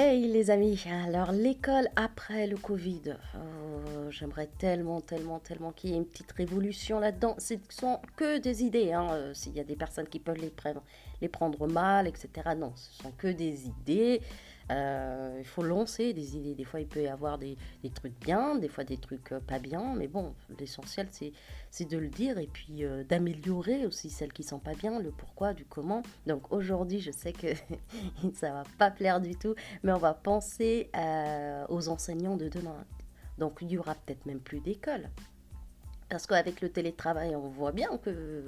Hey les amis, alors l'école après le Covid, euh, j'aimerais tellement, tellement, tellement qu'il y ait une petite révolution là-dedans. Ce sont que des idées, hein. Euh, s'il y a des personnes qui peuvent les prendre, les prendre mal, etc. Non, ce sont que des idées. Euh, il faut lancer des idées. Des fois, il peut y avoir des, trucs bien, des fois des trucs euh, pas bien. Mais bon, l'essentiel, c'est de le dire et puis euh, d'améliorer aussi celles qui sont pas bien, le pourquoi, du comment. Donc aujourd'hui, je sais que ça va pas plaire du tout, mais on va penser aux enseignants de demain. Donc il y aura peut-être même plus d'école. Parce qu'avec le télétravail, on voit bien que...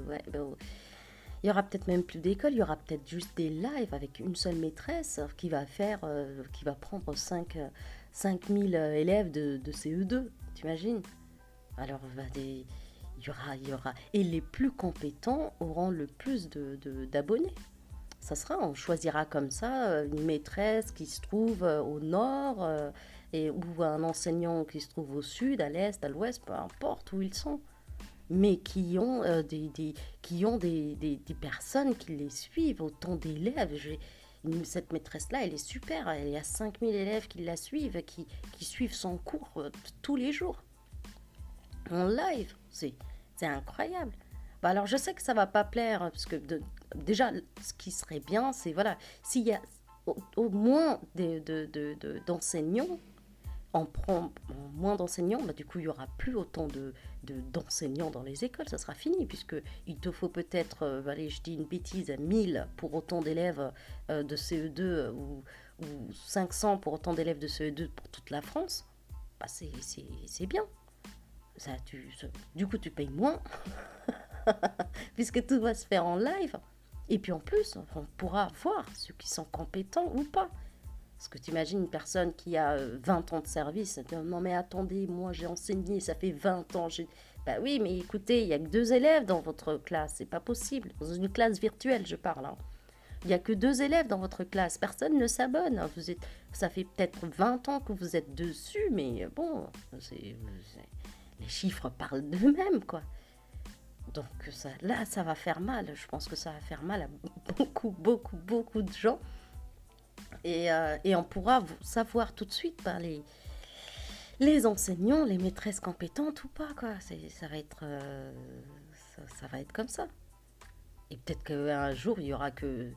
il y aura peut-être même plus d'école, il y aura peut-être juste des lives avec une seule maîtresse qui va faire, euh, qui va prendre 5, 5000 euh, élèves de, de CE2, t'imagines? Alors, des, il y aura, il y aura. Et les plus compétents auront le plus d'abonnés. De, d'abonnés. ça sera, on choisira comme ça euh, une maîtresse qui se trouve au nord et, ou un enseignant qui se trouve au sud, à l'est, à l'ouest, peu importe où ils sont mais qui ont, euh, des, qui ont des, des, personnes qui les suivent, autant d'élèves. Cette maîtresse-là, elle est super. Elle a 5000 élèves qui la suivent, qui, qui suivent son cours euh, tous les jours. En live. C'est incroyable. Bah alors, je sais que ça va pas plaire, parce que déjà, ce qui serait bien, c'est voilà, s'il y a au, moins d'enseignants, de, on prend moins d'enseignants, bah, du coup, il n'y aura plus autant de, d'enseignants dans les écoles, ça sera fini, puisque il te faut peut-être, euh, allez, je dis une bêtise, 1000 pour autant d'élèves euh, de CE2 euh, ou, 500 pour autant d'élèves de CE2 pour toute la France, bah, c'est bien. Ça, tu, du coup, tu payes moins, puisque tout va se faire en live. Et puis en plus, on pourra voir ceux qui sont compétents ou pas. Parce que tu imagines une personne qui a 20 euh, ans de service, non mais attendez, moi j'ai enseigné, ça fait 20 ans. Bah oui, mais écoutez, il n'y a que deux élèves dans votre classe, c'est pas possible. Dans une classe virtuelle, je parle. Hein. Il n'y a que deux élèves dans votre classe, personne ne s'abonne. Hein. Vous êtes, ça fait peut-être 20 ans que vous êtes dessus, mais bon, les chiffres parlent d'eux-mêmes, quoi. Donc ça, là, ça va faire mal. Je pense que ça va faire mal à beaucoup, beaucoup, beaucoup de gens. Euh, et, on pourra savoir tout de suite par les, les enseignants, les maîtresses compétentes ou pas. Quoi. Ça, va être, euh, ça, va être comme ça. Et peut-être qu'un jour, il n'y aura que,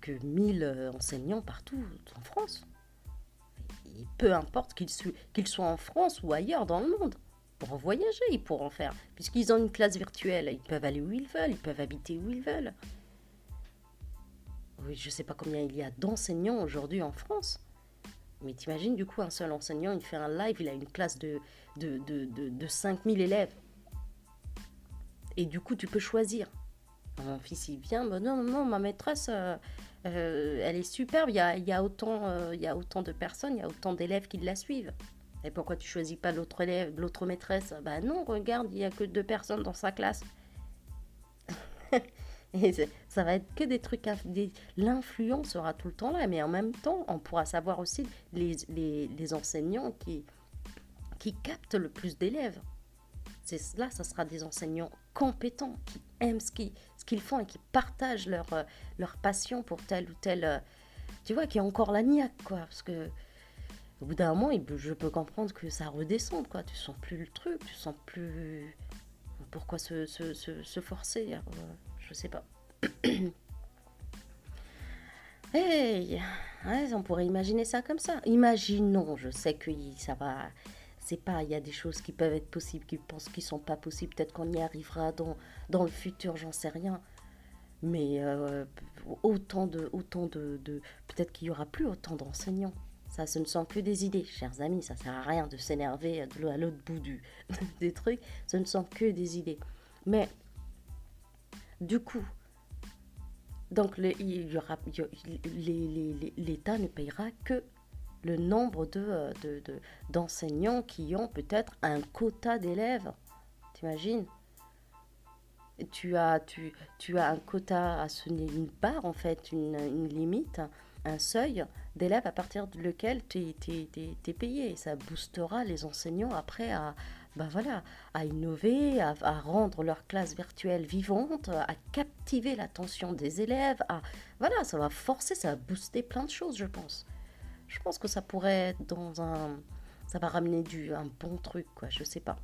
que 1000 enseignants partout en France. Peu importe qu'ils soient en France ou ailleurs dans le monde. Pour voyager, ils pourront faire. Puisqu'ils ont une classe virtuelle, ils peuvent aller où ils veulent, ils peuvent habiter où ils veulent je ne sais pas combien il y a d'enseignants aujourd'hui en France. Mais t'imagines, du coup, un seul enseignant, il fait un live, il a une classe de, de, de, de, 5000 élèves. Et du coup, tu peux choisir. Mon fils, il vient, bah non, non, ma maîtresse, euh, euh, elle est superbe, il y a, y, a autant, euh, y a autant de personnes, il y a autant d'élèves qui la suivent. Et pourquoi tu choisis pas l'autre élève, l'autre maîtresse? Bah non, regarde, il y a que deux personnes dans sa classe. Ça va être que des trucs. L'influence sera tout le temps là, mais en même temps, on pourra savoir aussi les, les, enseignants qui, qui captent le plus d'élèves. C'est là, ça sera des enseignants compétents qui aiment ce qu'ils ce qu'ils font et qui partagent leur, euh, leur passion pour tel ou tel. Euh, tu vois, qui a encore la niaque, quoi. Parce que au bout d'un moment, je peux comprendre que ça redescende, quoi. Tu sens plus le truc, tu sens plus. Pourquoi se, se, se, forcer euh, je sais pas. hey, on pourrait imaginer ça comme ça. Imaginons, je sais que ça va. C'est pas, il y a des choses qui peuvent être possibles, qui pensent qu'ils sont pas possibles. Peut-être qu'on y arrivera dans, dans le futur, j'en sais rien. Mais euh, autant de, autant de peut-être qu'il y aura plus autant d'enseignants. Ça, ce ne sont que des idées, chers amis. Ça sert à rien de s'énerver à l'autre bout du, des trucs. Ce ne sont que des idées. Mais du coup, donc l'État ne payera que le nombre de, d'enseignants qui ont peut-être un quota d'élèves. T'imagines? Tu as, tu, tu as un quota à ce une part en fait, une, limite, un seuil d'élèves à partir de lequel tu es, payé. ça boostera les enseignants après à, ben voilà, à innover, à, rendre leur classe virtuelle vivante, à captiver l'attention des élèves. À, voilà, ça va forcer, ça va booster plein de choses, je pense. je pense que ça pourrait être dans un. Ça va ramener du, un bon truc, quoi, je sais pas.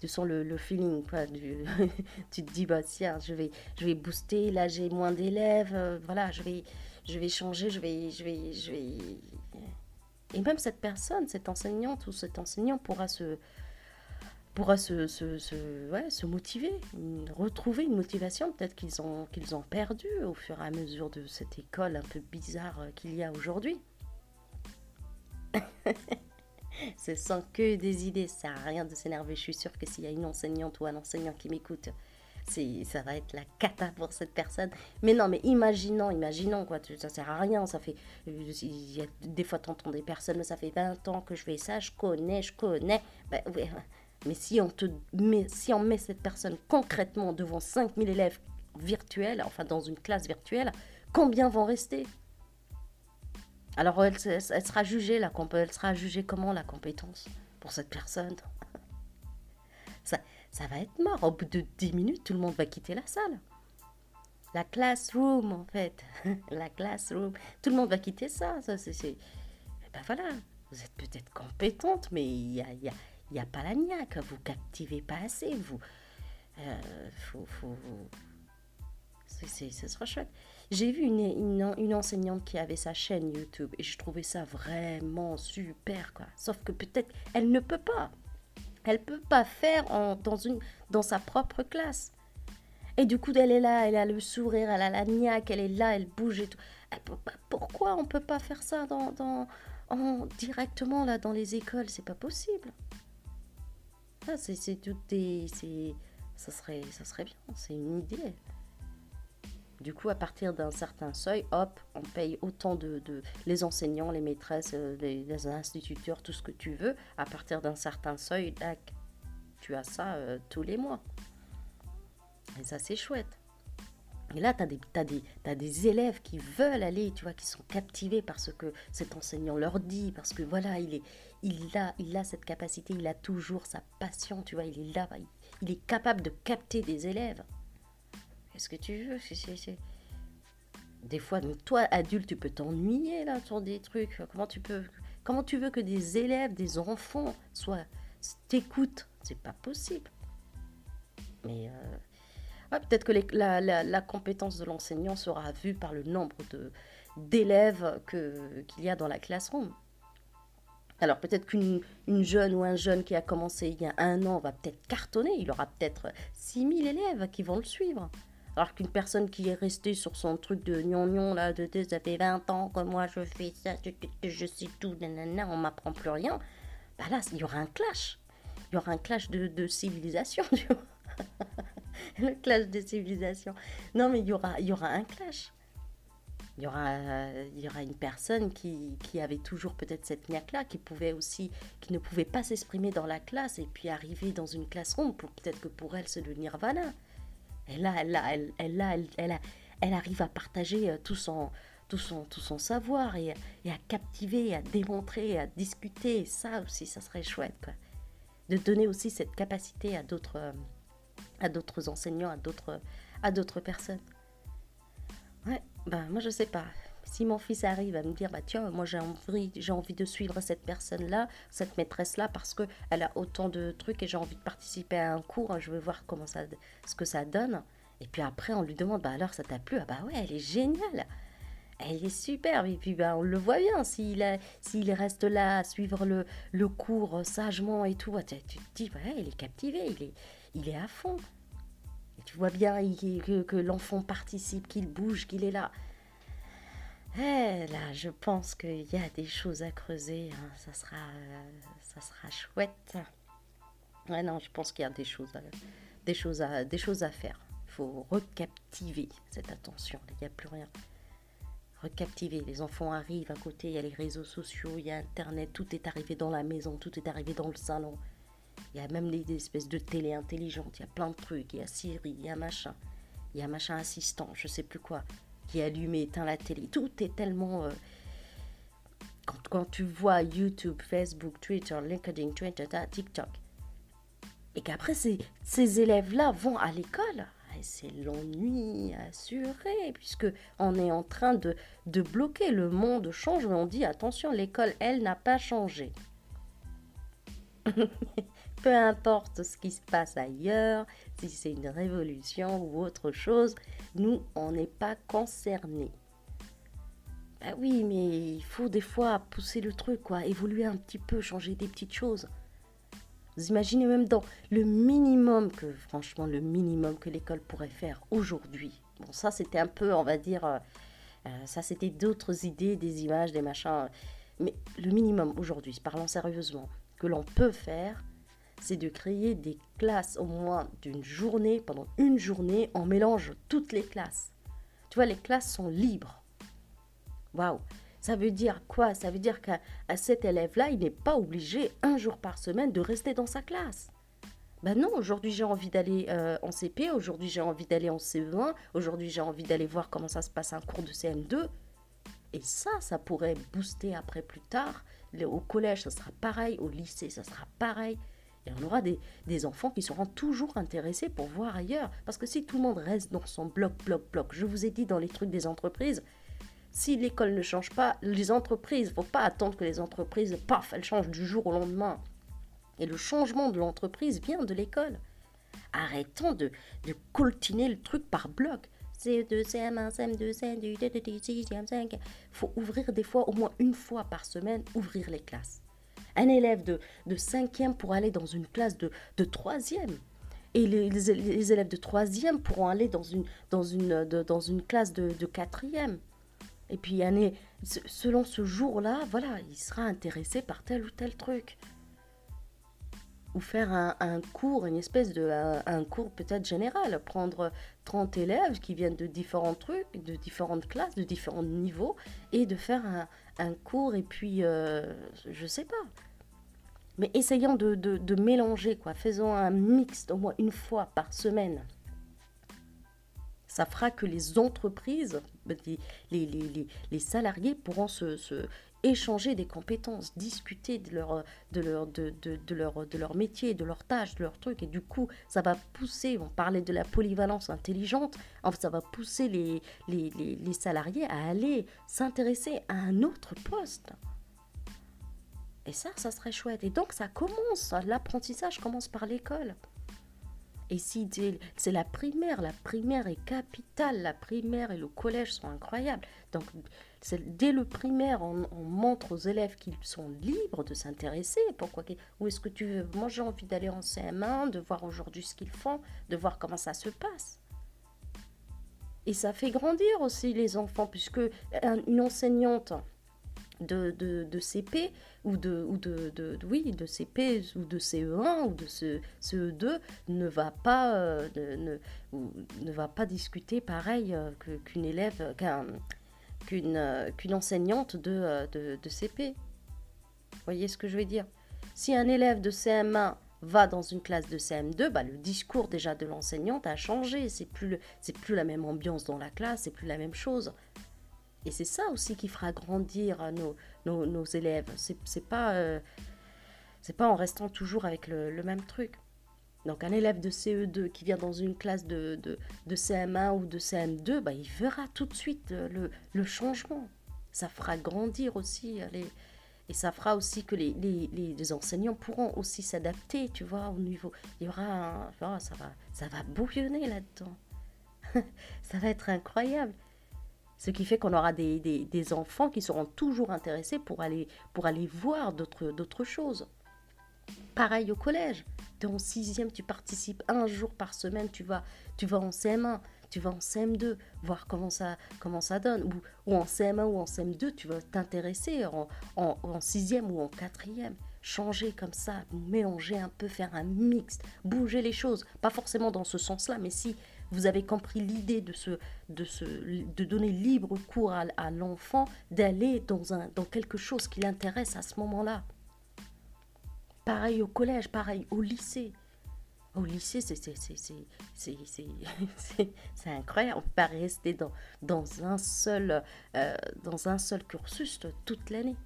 Tu sens le, le feeling, quoi. Du, tu te dis, bah tiens, je vais, je vais booster, là j'ai moins d'élèves, euh, voilà, je vais, je vais changer, je vais, je vais, je vais. Et même cette personne, cette enseignante ou cet enseignant pourra se, pourra se, se, ouais, se motiver, retrouver une motivation. Peut-être qu'ils ont, qu'ils ont perdu au fur et à mesure de cette école un peu bizarre qu'il y a aujourd'hui. Ce sont que des idées, ça à rien de s'énerver. Je suis sûre que s'il y a une enseignante ou un enseignant qui m'écoute, ça va être la cata pour cette personne. Mais non, mais imaginons, imaginons, quoi, ça sert à rien. Ça fait, il y a, des fois, tu entends des personnes, ça fait 20 ans que je fais ça, je connais, je connais. Ben, mais si on, te met, si on met cette personne concrètement devant 5000 élèves virtuels, enfin dans une classe virtuelle, combien vont rester? Alors elle, elle, sera jugée, la, elle sera jugée comment la compétence pour cette personne? Ça, ça va être mort. Au bout de 10 minutes, tout le monde va quitter la salle. La classroom, en fait. la classroom. Tout le monde va quitter ça. ça eh ben voilà. Vous êtes peut-être compétente, mais il y a, y a n'y pas la niaque, vous captivez pas assez, vous. Euh, faut, faut, ce sera chouette. J'ai vu une, une, une, enseignante qui avait sa chaîne YouTube et je trouvais ça vraiment super, quoi. Sauf que peut-être elle ne peut pas. Elle peut pas faire en, dans, une, dans sa propre classe. Et du coup, elle est là, elle a le sourire, elle a la niaque, elle est là, elle bouge et tout. pourquoi on peut pas faire ça dans, dans, en, directement là dans les écoles? C'est pas possible. Ah, c'est tout des. Ça serait, ça serait bien, c'est une idée. Du coup, à partir d'un certain seuil, hop, on paye autant de, les enseignants, les maîtresses, euh, les, instituteurs, tout ce que tu veux. À partir d'un certain seuil, tu as ça euh, tous les mois. Et ça, c'est chouette. Et là, tu as, des, as des élèves qui veulent aller, tu vois, qui sont captivés par ce que cet enseignant leur dit, parce que voilà, il est, il a, il a cette capacité, il a toujours sa passion, tu vois, il est là, il, est capable de capter des élèves. Qu'est-ce que tu veux Des fois, toi, adulte, tu peux t'ennuyer là sur des trucs. Comment tu peux, comment tu veux que des élèves, des enfants soient t'écoutent? C'est pas possible. Mais euh, peut-être que la, compétence de l'enseignant sera vue par le nombre d'élèves qu'il y a dans la classroom. Alors peut-être qu'une jeune ou un jeune qui a commencé il y a un an va peut-être cartonner, il aura peut-être 6000 élèves qui vont le suivre. Alors qu'une personne qui est restée sur son truc de gnon là, de ça fait 20 ans que moi je fais ça, je, sais tout, nanana, on m'apprend plus rien, bah là, il y aura un clash. Il y aura un clash de, de civilisation, tu vois. Le clash de civilisation. Non, mais il y aura, y aura un clash il y aura, y aura une personne qui, qui avait toujours peut-être cette niaque-là, qui pouvait aussi, qui ne pouvait pas s'exprimer dans la classe et puis arriver dans une classe ronde pour peut-être que pour elle c'est le nirvana. Et là, elle, elle, elle, elle, elle, elle, arrive à partager euh, tout son, tout son, tout son savoir et, et, à captiver, à démontrer, à discuter. ça aussi, ça serait chouette, quoi. De donner aussi cette capacité à d'autres, euh, à d'autres enseignants, à d'autres, à d'autres personnes. Ouais, bah moi je sais pas. Si mon fils arrive à me dire bah tiens moi j'ai envie j'ai envie de suivre cette personne là cette maîtresse là parce que elle a autant de trucs et j'ai envie de participer à un cours je veux voir comment ça ce que ça donne. Et puis après on lui demande bah alors ça t'a plu? Ah bah ouais elle est géniale. Elle est superbe. Et puis bah on le voit bien s'il s'il reste là à suivre le, le cours sagement et tout tu, te dis ouais il est captivé il est il est à fond. Tu vois bien que, que l'enfant participe, qu'il bouge, qu'il est là. Eh, là, je pense qu'il y a des choses à creuser. Hein. Ça, sera, ça sera chouette. Ouais, non, je pense qu'il y a des choses à, des choses à, des choses à faire. Il faut recaptiver cette attention. Il n'y a plus rien. Recaptiver. Les enfants arrivent à côté, il y a les réseaux sociaux, il y a Internet, tout est arrivé dans la maison, tout est arrivé dans le salon. Il y a même des espèces de télé intelligentes, il y a plein de trucs, il y a Siri, il y a machin, il y a machin assistant, je sais plus quoi, qui allume et éteint la télé. Tout est tellement... Euh, quand, tu vois YouTube, Facebook, Twitter, LinkedIn, Twitter, TikTok, et qu'après ces, ces élèves-là vont à l'école, c'est l'ennui assuré, puisque on est en train de, de bloquer. Le monde change, mais on dit attention, l'école, elle, n'a pas changé. Peu importe ce qui se passe ailleurs, si c'est une révolution ou autre chose, nous, on n'est pas concernés. Ben oui, mais il faut des fois pousser le truc, quoi, évoluer un petit peu, changer des petites choses. Vous imaginez même dans le minimum que, franchement, le minimum que l'école pourrait faire aujourd'hui. Bon, ça, c'était un peu, on va dire, euh, euh, ça, c'était d'autres idées, des images, des machins. Mais le minimum aujourd'hui, parlons sérieusement, que l'on peut faire, c'est de créer des classes au moins d'une journée, pendant une journée, on mélange toutes les classes. Tu vois, les classes sont libres. Waouh ça veut dire quoi? Ça veut dire qu'à cet élève-là, il n'est pas obligé un jour par semaine de rester dans sa classe. Ben non, aujourd'hui j'ai envie d'aller euh, en CP, aujourd'hui j'ai envie d'aller en CE1, aujourd'hui j'ai envie d'aller voir comment ça se passe un cours de CM2. Et ça, ça pourrait booster après plus tard. Au collège, ça sera pareil, au lycée, ça sera pareil. Et on aura des, enfants qui seront toujours intéressés pour voir ailleurs. Parce que si tout le monde reste dans son bloc, bloc, bloc, je vous ai dit dans les trucs des entreprises, si l'école ne change pas, les entreprises, faut pas attendre que les entreprises, paf, elles changent du jour au lendemain. Et le changement de l'entreprise vient de l'école. Arrêtons de, de coltiner le truc par bloc. CE2, CM1, CM2, CM2, 6e, 5 Il faut ouvrir des fois, au moins une fois par semaine, ouvrir les classes. Un élève de, de 5e pour aller dans une classe de, de 3e. Et les, les, élèves de 3e pourront aller dans une, dans une, dans une classe de, de 4e. Et puis, année, selon ce jour-là, voilà, il sera intéressé par tel ou tel truc. Ou faire un, cours, une espèce de un, cours peut-être général, prendre 30 élèves qui viennent de différents trucs, de différentes classes, de différents niveaux, et de faire un, cours, et puis, euh, je sais pas. Mais essayons de, de, de mélanger, quoi. Faisons un mix au moins une fois par semaine ça fera que les entreprises, les, les, les, salariés pourront se, échanger des compétences, discuter de leur, de, leur, de, de, leur, de leur métier, de leurs tâches, de leurs trucs. Et du coup, ça va pousser, on parlait de la polyvalence intelligente, ça va pousser les, les, les, les salariés à aller s'intéresser à un autre poste. Et ça, ça serait chouette. Et donc, ça commence, l'apprentissage commence par l'école. Et si c'est la primaire, la primaire est capitale, la primaire et le collège sont incroyables. Donc dès le primaire, on, montre aux élèves qu'ils sont libres de s'intéresser. Pourquoi Où est-ce que tu veux? Moi j'ai envie d'aller en CM1, de voir aujourd'hui ce qu'ils font, de voir comment ça se passe. Et ça fait grandir aussi les enfants, puisque une enseignante de, de, CP ou de, ou de, de, oui, de CP ou de CE1 ou de CE2 ne va pas, euh, ne, ne, va pas discuter pareil euh, qu'une élève, qu'une euh, qu'une enseignante de, de, CP. Vous voyez ce que je veux dire? Si un élève de CM1 va dans une classe de CM2, bah, le discours déjà de l'enseignante a changé. C'est plus, c'est plus la même ambiance dans la classe, c'est plus la même chose. Et c'est ça aussi qui fera grandir nos, nos, élèves. C'est pas, euh, pas en restant toujours avec le, même truc. Donc un élève de CE2 qui vient dans une classe de, de, de CM1 ou de CM2, bah, il verra tout de suite le, le changement. Ça fera grandir aussi euh, les, et ça fera aussi que les, les, les enseignants pourront aussi s'adapter, tu vois, au niveau. Il y aura un, ça va, ça va bouillonner là-dedans. ça va être incroyable. Ce qui fait qu'on aura des, des, enfants qui seront toujours intéressés pour aller, pour aller voir d'autres choses. Pareil au collège. Tu es en sixième, tu participes un jour par semaine, tu vas, tu vas en CM1, tu vas en CM2, voir comment ça, comment ça donne. Ou, ou en CM1 ou en CM2, tu vas t'intéresser en, en, en sixième ou en quatrième changer comme ça, mélanger un peu, faire un mix, bouger les choses. Pas forcément dans ce sens-là, mais si vous avez compris l'idée de, ce, de, ce, de donner libre cours à, l'enfant, d'aller dans, un, dans quelque chose qui l'intéresse à ce moment-là. Pareil au collège, pareil au lycée. Au lycée, c'est incroyable. On ne peut pas rester dans, dans, un seul, euh, dans un seul cursus toute l'année.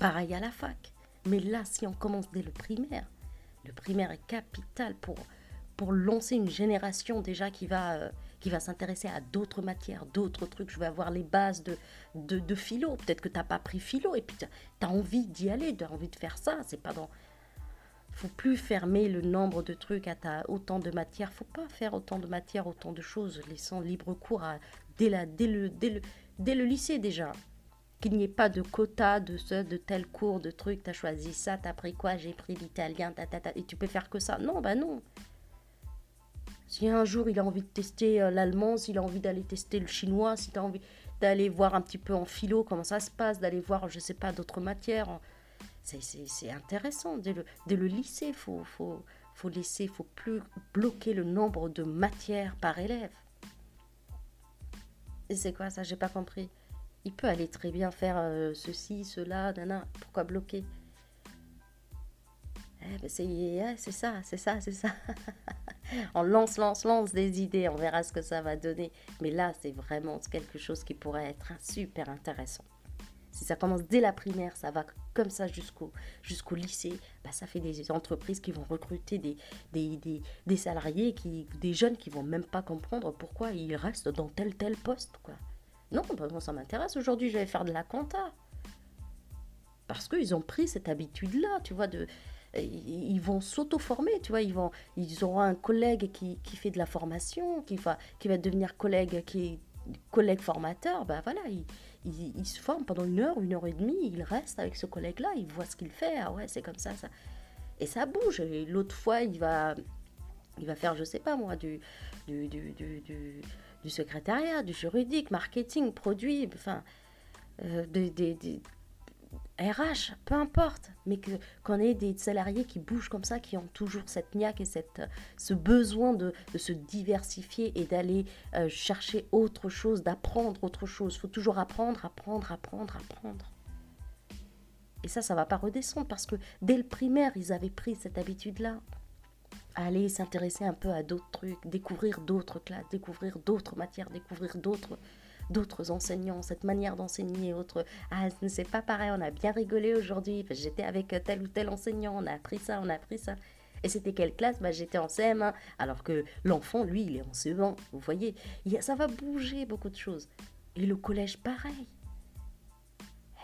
Pareil à la fac. Mais là, si on commence dès le primaire, le primaire est capital pour, pour lancer une génération déjà qui va, euh, va s'intéresser à d'autres matières, d'autres trucs. Je vais avoir les bases de, de, philo. Peut-être que tu n'as pas pris philo et puis tu as envie d'y aller, tu as envie de faire ça. C'est pas dans faut plus fermer le nombre de trucs à ta, autant de matières. faut pas faire autant de matières, autant de choses, laissant libre cours à, dès, la, dès, le, dès, le, dès le lycée déjà. Qu'il n'y ait pas de quota de ce, de tel cours, de trucs, tu as choisi ça, tu as pris quoi, j'ai pris l'italien, ta, ta, ta, et tu peux faire que ça? Non, bah non. Si un jour il a envie de tester euh, l'allemand, s'il a envie d'aller tester le chinois, si tu as envie d'aller voir un petit peu en philo comment ça se passe, d'aller voir, je sais pas, d'autres matières, c'est intéressant. Dès le, dès lycée, faut, faut, faut laisser, faut plus bloquer le nombre de matières par élève. C'est quoi ça? J'ai pas compris. Il peut aller très bien faire euh, ceci, cela, nana. Pourquoi bloquer? Eh ben c'est ça, c'est ça, c'est ça. on lance, lance, lance des idées, on verra ce que ça va donner. Mais là, c'est vraiment quelque chose qui pourrait être super intéressant. Si ça commence dès la primaire, ça va comme ça jusqu'au lycée, bah ça fait des entreprises qui vont recruter des, des, des, salariés, qui, des jeunes qui vont même pas comprendre pourquoi ils restent dans tel tel poste. Quoi. Non, bah, moi ça m'intéresse. Aujourd'hui, je vais faire de la compta. Parce qu'ils ont pris cette habitude-là, tu vois, de, ils vont s'auto-former, tu vois, ils, vont, ils auront un collègue qui, qui, fait de la formation, qui va, qui va devenir collègue, qui collègue formateur, ben voilà, il, il, se forme pendant une heure, une heure et demie, il reste avec ce collègue-là, il voit ce qu'il fait, ah ouais, c'est comme ça, ça. Et ça bouge. L'autre fois, il va, il va faire, je sais pas moi, du, du, du, du, du secrétariat, du juridique, marketing, produit, enfin, euh, des, RH, peu importe, mais qu'on ait des salariés qui bougent comme ça, qui ont toujours cette niaque et cette, ce besoin de, se diversifier et d'aller euh, chercher autre chose, d'apprendre autre chose. Il faut toujours apprendre, apprendre, apprendre, apprendre. Et ça, ça va pas redescendre parce que dès le primaire, ils avaient pris cette habitude-là. Aller s'intéresser un peu à d'autres trucs, découvrir d'autres classes, découvrir d'autres matières, découvrir d'autres d'autres enseignants, cette manière d'enseigner, autre. Ah, c'est pas pareil, on a bien rigolé aujourd'hui, j'étais avec tel ou tel enseignant, on a appris ça, on a appris ça. Et c'était quelle classe? Bah, J'étais en CM1, alors que l'enfant, lui, il est en CE1. Vous voyez, ça va bouger beaucoup de choses. Et le collège, pareil.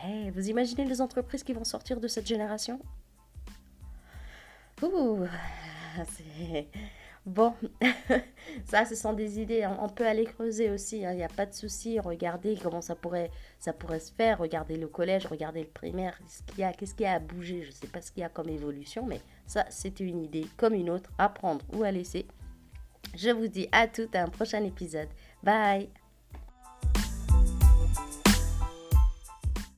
Hey, vous imaginez les entreprises qui vont sortir de cette génération? Ouh, c'est Bon, ça, ce sont des idées. On peut aller creuser aussi. Hein. Il n'y a pas de souci. Regardez comment ça pourrait, ça pourrait se faire. Regardez le collège, regardez le primaire. Qu'est-ce qu'il y a, à bouger? Je ne sais pas ce qu'il y a comme évolution, mais ça, c'était une idée comme une autre à prendre ou à laisser. Je vous dis à toutes à un prochain épisode. Bye